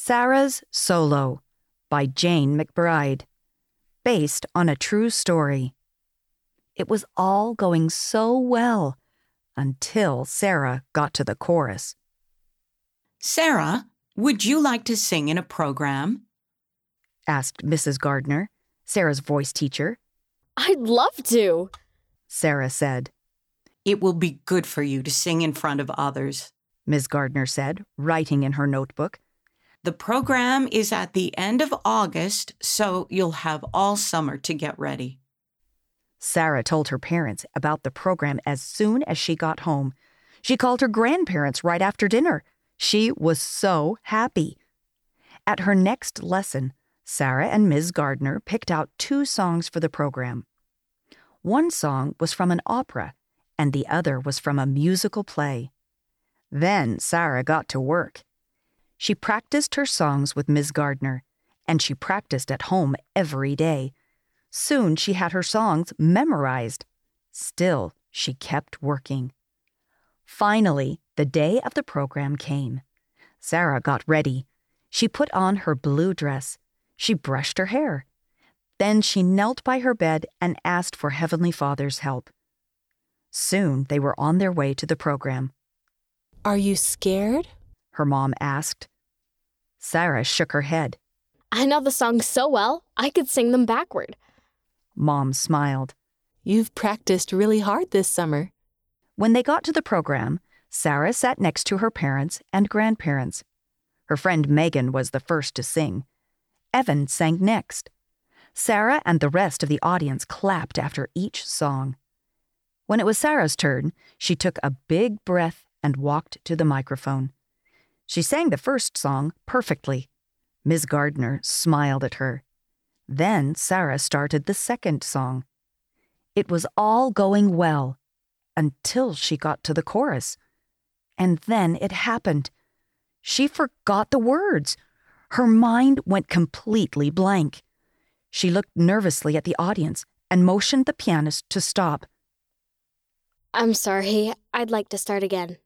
Sarah's Solo by Jane McBride, based on a true story. It was all going so well until Sarah got to the chorus. Sarah, would you like to sing in a program? asked Mrs. Gardner, Sarah's voice teacher. I'd love to. Sarah said. It will be good for you to sing in front of others, Ms. Gardner said, writing in her notebook. The program is at the end of August, so you'll have all summer to get ready. Sarah told her parents about the program as soon as she got home. She called her grandparents right after dinner. She was so happy. At her next lesson, Sarah and Ms. Gardner picked out two songs for the program. One song was from an opera, and the other was from a musical play. Then Sarah got to work. She practiced her songs with Ms. Gardner, and she practiced at home every day. Soon she had her songs memorized. Still, she kept working. Finally, the day of the program came. Sarah got ready. She put on her blue dress. She brushed her hair. Then she knelt by her bed and asked for Heavenly Father's help. Soon they were on their way to the program. Are you scared? Her mom asked. Sarah shook her head. I know the songs so well, I could sing them backward. Mom smiled. You've practiced really hard this summer. When they got to the program, Sarah sat next to her parents and grandparents. Her friend Megan was the first to sing. Evan sang next. Sarah and the rest of the audience clapped after each song. When it was Sarah's turn, she took a big breath and walked to the microphone. She sang the first song perfectly. Miss Gardner smiled at her. Then Sarah started the second song. It was all going well until she got to the chorus. And then it happened. She forgot the words. Her mind went completely blank. She looked nervously at the audience and motioned the pianist to stop. I'm sorry, I'd like to start again.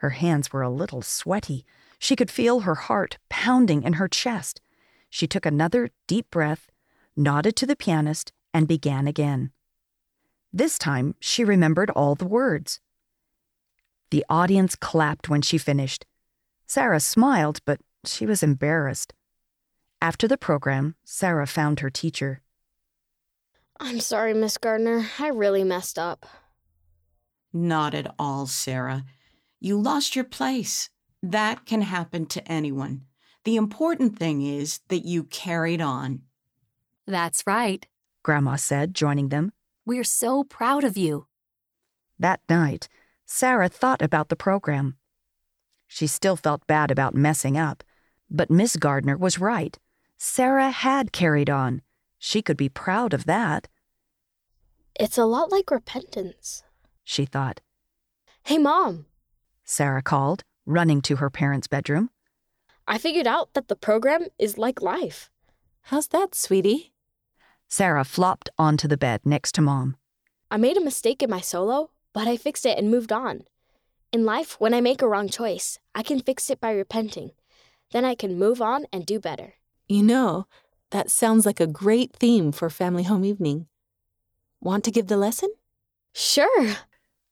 Her hands were a little sweaty. She could feel her heart pounding in her chest. She took another deep breath, nodded to the pianist, and began again. This time, she remembered all the words. The audience clapped when she finished. Sarah smiled, but she was embarrassed. After the program, Sarah found her teacher. I'm sorry, Miss Gardner. I really messed up. Not at all, Sarah. You lost your place. That can happen to anyone. The important thing is that you carried on. That's right. Grandma said, joining them. We're so proud of you. That night, Sarah thought about the program. She still felt bad about messing up, but Miss Gardner was right. Sarah had carried on. She could be proud of that. It's a lot like repentance, she thought. Hey, Mom, Sarah called, running to her parents' bedroom. I figured out that the program is like life. How's that, sweetie? Sarah flopped onto the bed next to Mom. I made a mistake in my solo, but I fixed it and moved on. In life, when I make a wrong choice, I can fix it by repenting. Then I can move on and do better. You know, that sounds like a great theme for family home evening. Want to give the lesson? Sure,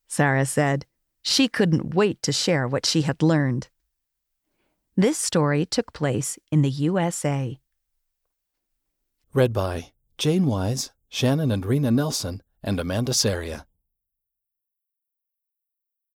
Sarah said. She couldn't wait to share what she had learned. This story took place in the USA. Read by Jane Wise, Shannon and Rena Nelson, and Amanda Saria.